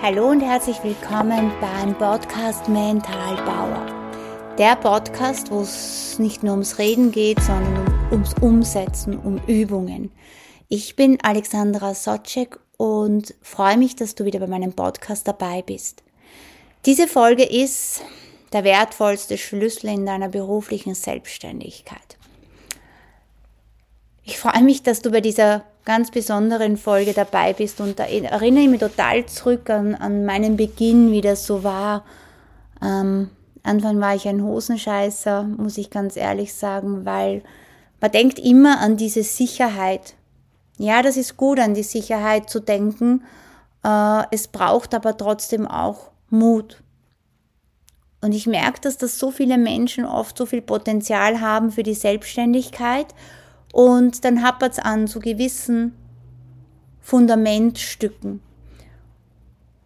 Hallo und herzlich willkommen beim Podcast Mental Bauer. Der Podcast, wo es nicht nur ums Reden geht, sondern um, ums Umsetzen, um Übungen. Ich bin Alexandra Socek und freue mich, dass du wieder bei meinem Podcast dabei bist. Diese Folge ist der wertvollste Schlüssel in deiner beruflichen Selbstständigkeit. Ich freue mich, dass du bei dieser ganz besonderen Folge dabei bist und da erinnere ich mich total zurück an, an meinen Beginn, wie das so war. Ähm, Anfang war ich ein Hosenscheißer, muss ich ganz ehrlich sagen, weil man denkt immer an diese Sicherheit. Ja, das ist gut, an die Sicherheit zu denken. Äh, es braucht aber trotzdem auch Mut. Und ich merke, dass das so viele Menschen oft so viel Potenzial haben für die Selbstständigkeit und dann hapert es an so gewissen Fundamentstücken.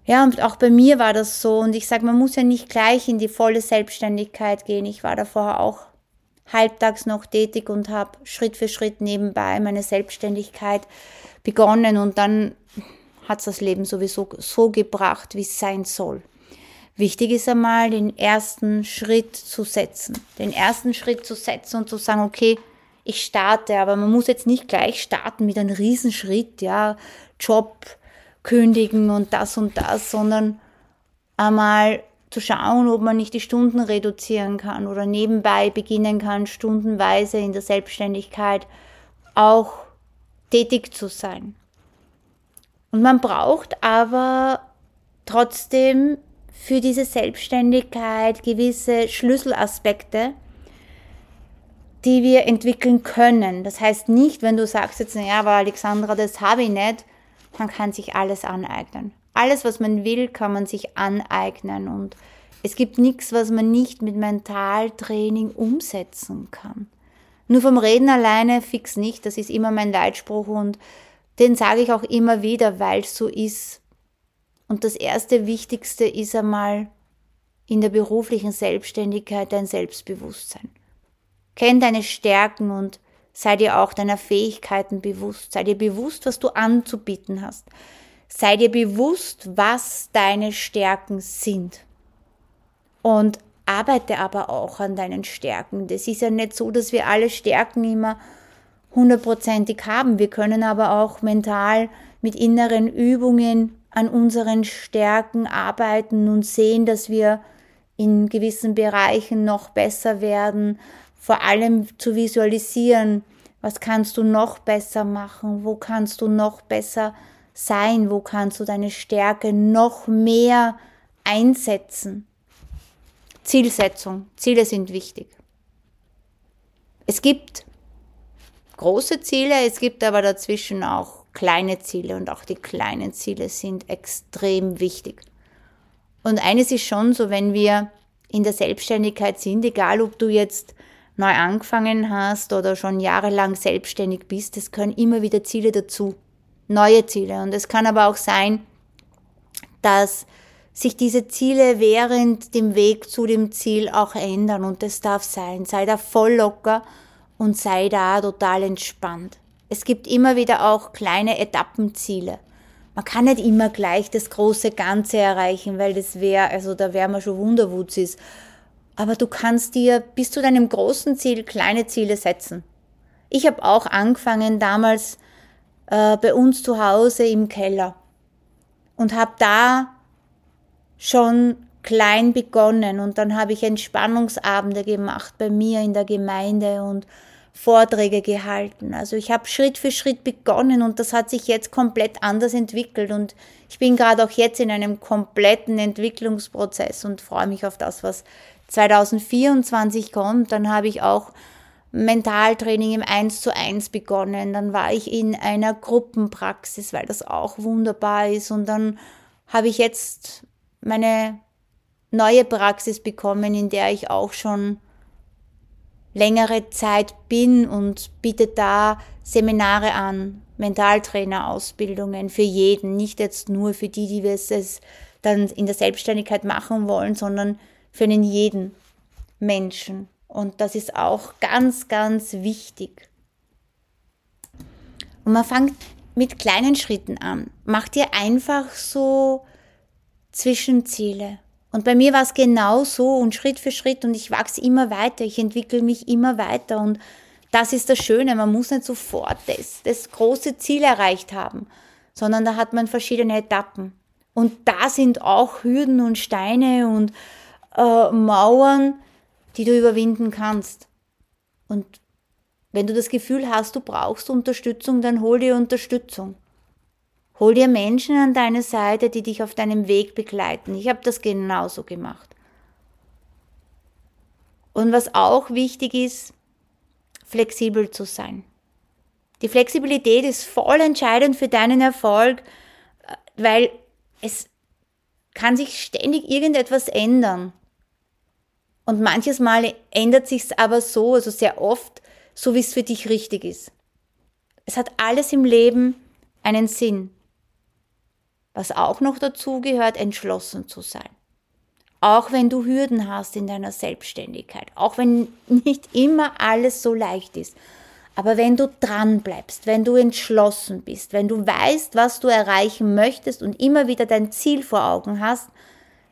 Ja, und auch bei mir war das so. Und ich sage, man muss ja nicht gleich in die volle Selbstständigkeit gehen. Ich war da vorher auch halbtags noch tätig und habe Schritt für Schritt nebenbei meine Selbstständigkeit begonnen. Und dann hat das Leben sowieso so gebracht, wie es sein soll. Wichtig ist einmal, den ersten Schritt zu setzen. Den ersten Schritt zu setzen und zu sagen, okay, ich starte, aber man muss jetzt nicht gleich starten mit einem Riesenschritt, ja, Job kündigen und das und das, sondern einmal zu schauen, ob man nicht die Stunden reduzieren kann oder nebenbei beginnen kann, stundenweise in der Selbstständigkeit auch tätig zu sein. Und man braucht aber trotzdem für diese Selbstständigkeit gewisse Schlüsselaspekte, die wir entwickeln können. Das heißt nicht, wenn du sagst jetzt, naja, aber Alexandra, das habe ich nicht, man kann sich alles aneignen. Alles, was man will, kann man sich aneignen und es gibt nichts, was man nicht mit Mentaltraining umsetzen kann. Nur vom Reden alleine fix nicht, das ist immer mein Leitspruch und den sage ich auch immer wieder, weil es so ist. Und das erste Wichtigste ist einmal in der beruflichen Selbstständigkeit dein Selbstbewusstsein. Kenn deine Stärken und sei dir auch deiner Fähigkeiten bewusst. Sei dir bewusst, was du anzubieten hast. Sei dir bewusst, was deine Stärken sind. Und arbeite aber auch an deinen Stärken. Das ist ja nicht so, dass wir alle Stärken immer hundertprozentig haben. Wir können aber auch mental mit inneren Übungen an unseren Stärken arbeiten und sehen, dass wir in gewissen Bereichen noch besser werden, vor allem zu visualisieren, was kannst du noch besser machen, wo kannst du noch besser sein, wo kannst du deine Stärke noch mehr einsetzen. Zielsetzung, Ziele sind wichtig. Es gibt große Ziele, es gibt aber dazwischen auch kleine Ziele und auch die kleinen Ziele sind extrem wichtig. Und eines ist schon so, wenn wir in der Selbstständigkeit sind, egal ob du jetzt neu angefangen hast oder schon jahrelang selbstständig bist, es können immer wieder Ziele dazu, neue Ziele. Und es kann aber auch sein, dass sich diese Ziele während dem Weg zu dem Ziel auch ändern und das darf sein. Sei da voll locker und sei da total entspannt. Es gibt immer wieder auch kleine Etappenziele. Man kann nicht immer gleich das große Ganze erreichen, weil das wäre, also da wären wir schon Wunderwutzis. Aber du kannst dir bis zu deinem großen Ziel kleine Ziele setzen. Ich habe auch angefangen damals äh, bei uns zu Hause im Keller und habe da schon klein begonnen und dann habe ich Entspannungsabende gemacht bei mir in der Gemeinde und Vorträge gehalten. Also ich habe Schritt für Schritt begonnen und das hat sich jetzt komplett anders entwickelt und ich bin gerade auch jetzt in einem kompletten Entwicklungsprozess und freue mich auf das, was 2024 kommt, dann habe ich auch Mentaltraining im 1 zu 1 begonnen. Dann war ich in einer Gruppenpraxis, weil das auch wunderbar ist. Und dann habe ich jetzt meine neue Praxis bekommen, in der ich auch schon längere Zeit bin und biete da Seminare an, Mentaltrainerausbildungen für jeden, nicht jetzt nur für die, die es dann in der Selbstständigkeit machen wollen, sondern für einen jeden Menschen. Und das ist auch ganz, ganz wichtig. Und man fängt mit kleinen Schritten an. Mach dir einfach so Zwischenziele. Und bei mir war es genau so und Schritt für Schritt und ich wachse immer weiter, ich entwickle mich immer weiter und das ist das Schöne, man muss nicht sofort das, das große Ziel erreicht haben, sondern da hat man verschiedene Etappen. Und da sind auch Hürden und Steine und äh, Mauern, die du überwinden kannst. Und wenn du das Gefühl hast, du brauchst Unterstützung, dann hol dir Unterstützung. Hol dir Menschen an deine Seite, die dich auf deinem Weg begleiten. Ich habe das genauso gemacht. Und was auch wichtig ist, flexibel zu sein. Die Flexibilität ist voll entscheidend für deinen Erfolg, weil es kann sich ständig irgendetwas ändern. Und manches Mal ändert sich aber so, also sehr oft, so wie es für dich richtig ist. Es hat alles im Leben einen Sinn. Was auch noch dazu gehört, entschlossen zu sein. Auch wenn du Hürden hast in deiner Selbstständigkeit, auch wenn nicht immer alles so leicht ist. Aber wenn du dran bleibst, wenn du entschlossen bist, wenn du weißt, was du erreichen möchtest und immer wieder dein Ziel vor Augen hast,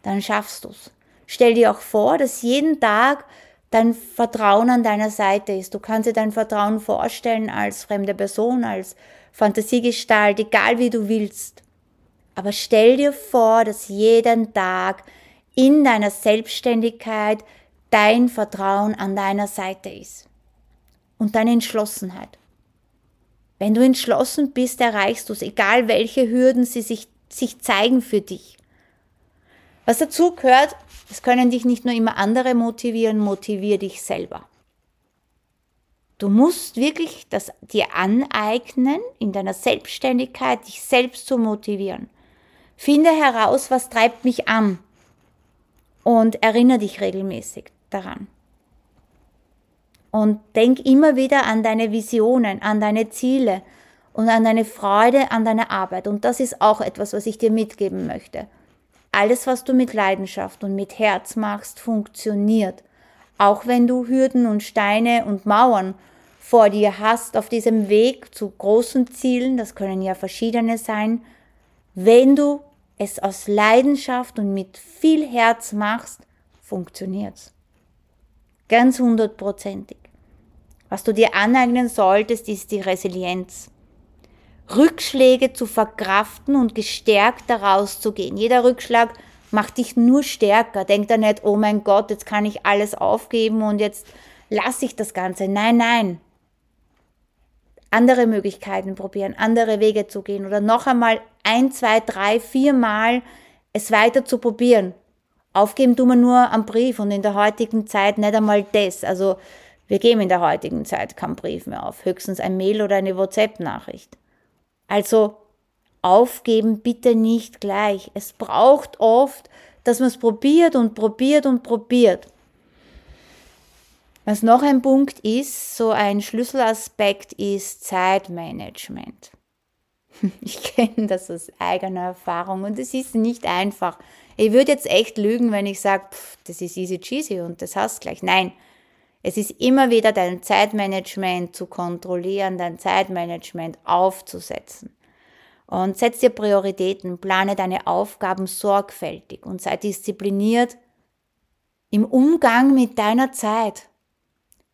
dann schaffst du's. Stell dir auch vor, dass jeden Tag dein Vertrauen an deiner Seite ist. Du kannst dir dein Vertrauen vorstellen als fremde Person, als Fantasiegestalt, egal wie du willst. Aber stell dir vor, dass jeden Tag in deiner Selbstständigkeit dein Vertrauen an deiner Seite ist. Und deine Entschlossenheit. Wenn du entschlossen bist, erreichst du es, egal welche Hürden sie sich, sich zeigen für dich. Was dazu gehört, es können dich nicht nur immer andere motivieren, motivier dich selber. Du musst wirklich das dir aneignen, in deiner Selbstständigkeit dich selbst zu motivieren. Finde heraus, was treibt mich an und erinnere dich regelmäßig daran. Und denk immer wieder an deine Visionen, an deine Ziele und an deine Freude an deiner Arbeit. Und das ist auch etwas, was ich dir mitgeben möchte. Alles, was du mit Leidenschaft und mit Herz machst, funktioniert. Auch wenn du Hürden und Steine und Mauern vor dir hast auf diesem Weg zu großen Zielen, das können ja verschiedene sein, wenn du es aus Leidenschaft und mit viel Herz machst, funktioniert's. Ganz hundertprozentig. Was du dir aneignen solltest, ist die Resilienz. Rückschläge zu verkraften und gestärkt daraus zu gehen. Jeder Rückschlag macht dich nur stärker. Denk da nicht, oh mein Gott, jetzt kann ich alles aufgeben und jetzt lasse ich das Ganze. Nein, nein andere Möglichkeiten probieren, andere Wege zu gehen oder noch einmal ein, zwei, drei, vier Mal es weiter zu probieren. Aufgeben tun wir nur am Brief und in der heutigen Zeit nicht einmal das. Also wir geben in der heutigen Zeit keinen Brief mehr auf, höchstens ein Mail oder eine WhatsApp-Nachricht. Also aufgeben bitte nicht gleich. Es braucht oft, dass man es probiert und probiert und probiert. Was noch ein Punkt ist, so ein Schlüsselaspekt ist Zeitmanagement. Ich kenne das aus eigener Erfahrung und es ist nicht einfach. Ich würde jetzt echt lügen, wenn ich sage, das ist easy cheesy und das hast gleich. Nein, es ist immer wieder dein Zeitmanagement zu kontrollieren, dein Zeitmanagement aufzusetzen. Und setz dir Prioritäten, plane deine Aufgaben sorgfältig und sei diszipliniert im Umgang mit deiner Zeit.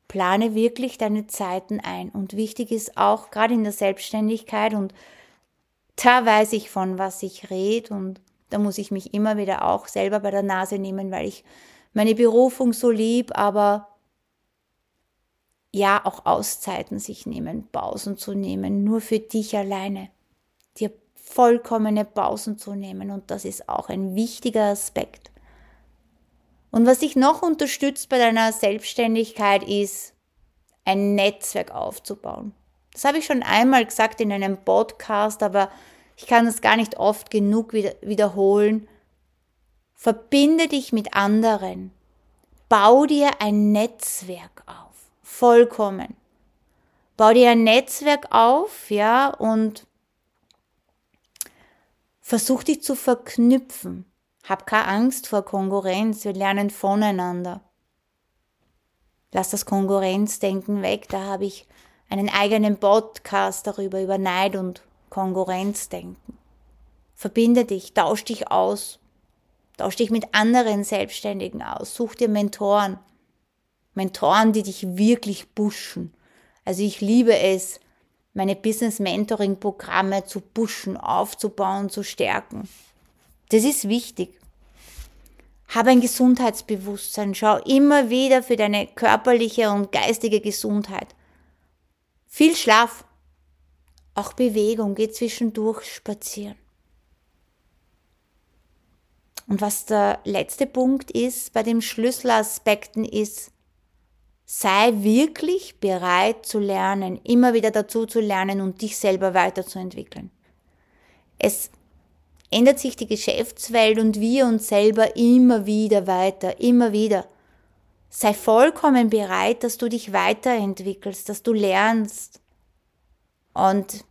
Plane wirklich deine Zeiten ein. Und wichtig ist auch, gerade in der Selbstständigkeit, und da weiß ich von, was ich rede, und da muss ich mich immer wieder auch selber bei der Nase nehmen, weil ich meine Berufung so lieb, aber ja, auch Auszeiten sich nehmen, Pausen zu nehmen, nur für dich alleine, dir vollkommene Pausen zu nehmen. Und das ist auch ein wichtiger Aspekt. Und was dich noch unterstützt bei deiner Selbstständigkeit ist, ein Netzwerk aufzubauen. Das habe ich schon einmal gesagt in einem Podcast, aber ich kann das gar nicht oft genug wiederholen. Verbinde dich mit anderen. Bau dir ein Netzwerk. Vollkommen. Bau dir ein Netzwerk auf, ja, und versuch dich zu verknüpfen. Hab keine Angst vor Konkurrenz, wir lernen voneinander. Lass das Konkurrenzdenken weg, da habe ich einen eigenen Podcast darüber, über Neid und Konkurrenzdenken. Verbinde dich, tausch dich aus. Tausch dich mit anderen Selbstständigen aus. Such dir Mentoren. Mentoren, die dich wirklich pushen. Also ich liebe es, meine Business Mentoring Programme zu pushen, aufzubauen, zu stärken. Das ist wichtig. Habe ein Gesundheitsbewusstsein. Schau immer wieder für deine körperliche und geistige Gesundheit. Viel Schlaf. Auch Bewegung. Geh zwischendurch spazieren. Und was der letzte Punkt ist bei den Schlüsselaspekten ist, sei wirklich bereit zu lernen, immer wieder dazu zu lernen und dich selber weiterzuentwickeln. Es ändert sich die Geschäftswelt und wir uns selber immer wieder weiter, immer wieder. Sei vollkommen bereit, dass du dich weiterentwickelst, dass du lernst und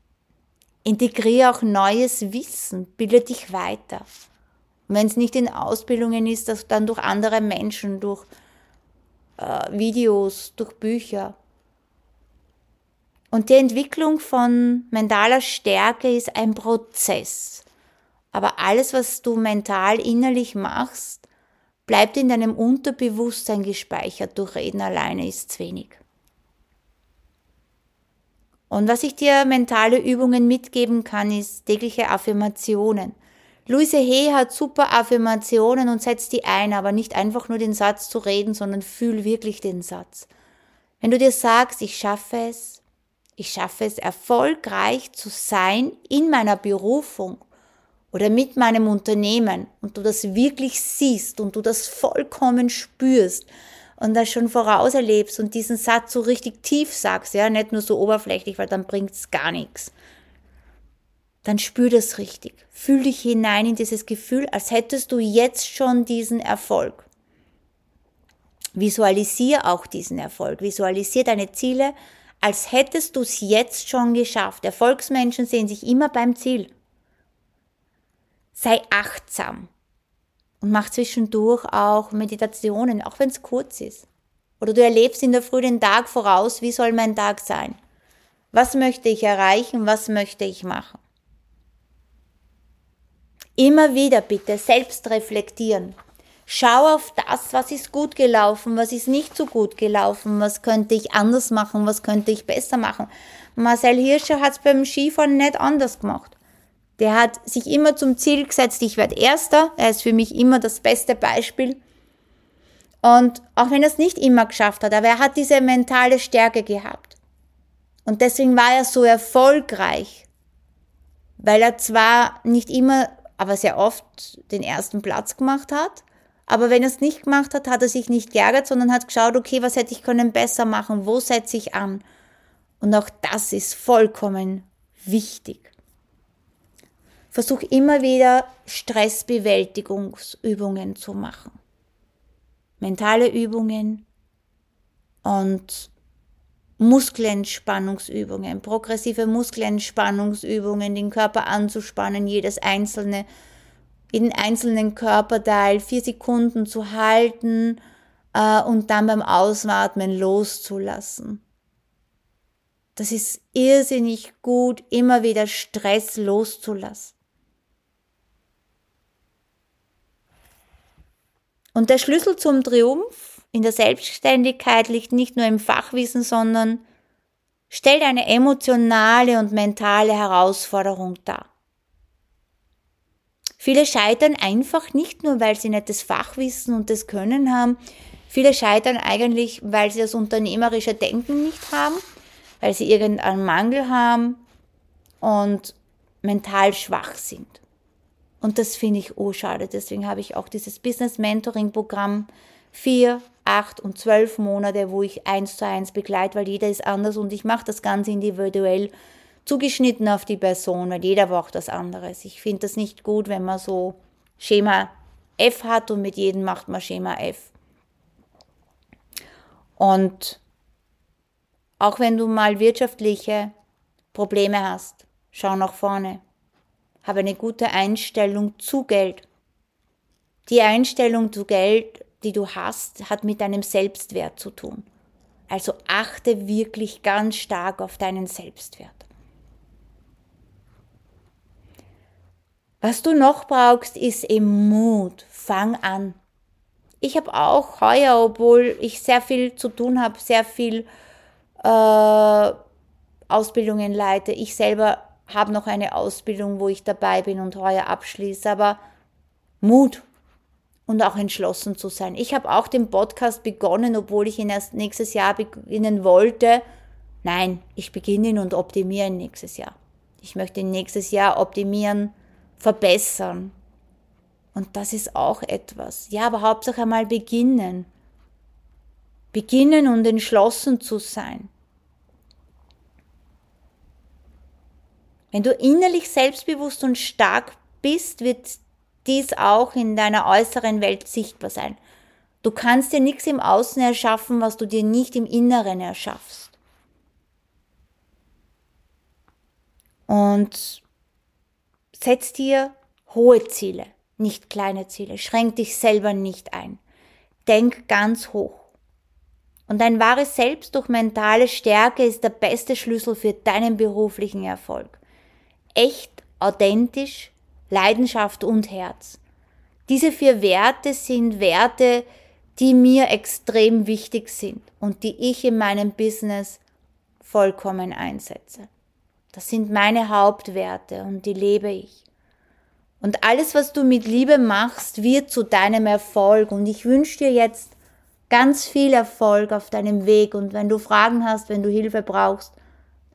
integriere auch neues Wissen, bilde dich weiter. Wenn es nicht in Ausbildungen ist, dass dann durch andere Menschen, durch äh, Videos, durch Bücher. Und die Entwicklung von mentaler Stärke ist ein Prozess. Aber alles, was du mental innerlich machst, bleibt in deinem Unterbewusstsein gespeichert. Durch Reden alleine ist es wenig. Und was ich dir mentale Übungen mitgeben kann, ist tägliche Affirmationen. Luise Hay hat super Affirmationen und setzt die ein, aber nicht einfach nur den Satz zu reden, sondern fühl wirklich den Satz. Wenn du dir sagst, ich schaffe es, ich schaffe es erfolgreich zu sein in meiner Berufung oder mit meinem Unternehmen und du das wirklich siehst und du das vollkommen spürst und das schon vorauserlebst und diesen Satz so richtig tief sagst, ja, nicht nur so oberflächlich, weil dann bringt's gar nichts. Dann spür das richtig. Fühl dich hinein in dieses Gefühl, als hättest du jetzt schon diesen Erfolg. Visualisier auch diesen Erfolg. Visualisier deine Ziele, als hättest du es jetzt schon geschafft. Erfolgsmenschen sehen sich immer beim Ziel sei achtsam und mach zwischendurch auch Meditationen, auch wenn es kurz ist. Oder du erlebst in der Früh den Tag voraus, wie soll mein Tag sein? Was möchte ich erreichen? Was möchte ich machen? Immer wieder bitte selbst reflektieren. Schau auf das, was ist gut gelaufen, was ist nicht so gut gelaufen, was könnte ich anders machen, was könnte ich besser machen. Marcel Hirscher hat es beim Skifahren nicht anders gemacht. Der hat sich immer zum Ziel gesetzt, ich werde Erster. Er ist für mich immer das beste Beispiel. Und auch wenn er es nicht immer geschafft hat, aber er hat diese mentale Stärke gehabt. Und deswegen war er so erfolgreich, weil er zwar nicht immer, aber sehr oft den ersten Platz gemacht hat, aber wenn er es nicht gemacht hat, hat er sich nicht geärgert, sondern hat geschaut, okay, was hätte ich können besser machen, wo setze ich an? Und auch das ist vollkommen wichtig. Versuch immer wieder Stressbewältigungsübungen zu machen. Mentale Übungen und Muskelentspannungsübungen, progressive Muskelentspannungsübungen, den Körper anzuspannen, jedes einzelne, jeden einzelnen Körperteil vier Sekunden zu halten äh, und dann beim Ausatmen loszulassen. Das ist irrsinnig gut, immer wieder Stress loszulassen. Und der Schlüssel zum Triumph in der Selbstständigkeit liegt nicht nur im Fachwissen, sondern stellt eine emotionale und mentale Herausforderung dar. Viele scheitern einfach nicht nur, weil sie nicht das Fachwissen und das Können haben. Viele scheitern eigentlich, weil sie das unternehmerische Denken nicht haben, weil sie irgendeinen Mangel haben und mental schwach sind. Und das finde ich oh schade. Deswegen habe ich auch dieses Business Mentoring Programm vier, acht und zwölf Monate, wo ich eins zu eins begleite, weil jeder ist anders und ich mache das ganz individuell zugeschnitten auf die Person, weil jeder braucht das anderes. Ich finde das nicht gut, wenn man so Schema F hat und mit jedem macht man Schema F. Und auch wenn du mal wirtschaftliche Probleme hast, schau nach vorne. Habe eine gute Einstellung zu Geld. Die Einstellung zu Geld, die du hast, hat mit deinem Selbstwert zu tun. Also achte wirklich ganz stark auf deinen Selbstwert. Was du noch brauchst, ist eben Mut. Fang an. Ich habe auch heuer, obwohl ich sehr viel zu tun habe, sehr viel äh, Ausbildungen leite. Ich selber habe noch eine Ausbildung, wo ich dabei bin und heuer abschließe, aber Mut und auch entschlossen zu sein. Ich habe auch den Podcast begonnen, obwohl ich ihn erst nächstes Jahr beginnen wollte. Nein, ich beginne ihn und optimiere ihn nächstes Jahr. Ich möchte ihn nächstes Jahr optimieren, verbessern. Und das ist auch etwas. Ja, aber Hauptsache einmal beginnen. Beginnen und entschlossen zu sein. Wenn du innerlich selbstbewusst und stark bist, wird dies auch in deiner äußeren Welt sichtbar sein. Du kannst dir nichts im Außen erschaffen, was du dir nicht im Inneren erschaffst. Und setz dir hohe Ziele, nicht kleine Ziele. Schränk dich selber nicht ein. Denk ganz hoch. Und dein wahres Selbst durch mentale Stärke ist der beste Schlüssel für deinen beruflichen Erfolg. Echt, authentisch, Leidenschaft und Herz. Diese vier Werte sind Werte, die mir extrem wichtig sind und die ich in meinem Business vollkommen einsetze. Das sind meine Hauptwerte und die lebe ich. Und alles, was du mit Liebe machst, wird zu deinem Erfolg. Und ich wünsche dir jetzt ganz viel Erfolg auf deinem Weg. Und wenn du Fragen hast, wenn du Hilfe brauchst,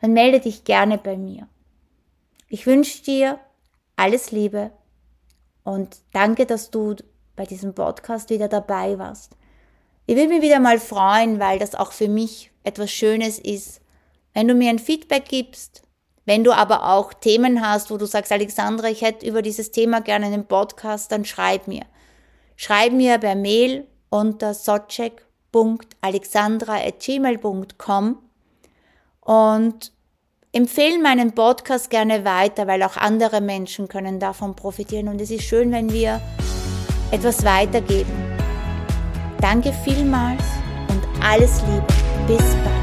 dann melde dich gerne bei mir. Ich wünsche dir alles Liebe und danke, dass du bei diesem Podcast wieder dabei warst. Ich würde mich wieder mal freuen, weil das auch für mich etwas Schönes ist, wenn du mir ein Feedback gibst, wenn du aber auch Themen hast, wo du sagst, Alexandra, ich hätte über dieses Thema gerne einen Podcast, dann schreib mir. Schreib mir per Mail unter socek.alexandra.gmail.com und empfehlen meinen Podcast gerne weiter, weil auch andere Menschen können davon profitieren. Und es ist schön, wenn wir etwas weitergeben. Danke vielmals und alles Liebe. Bis bald.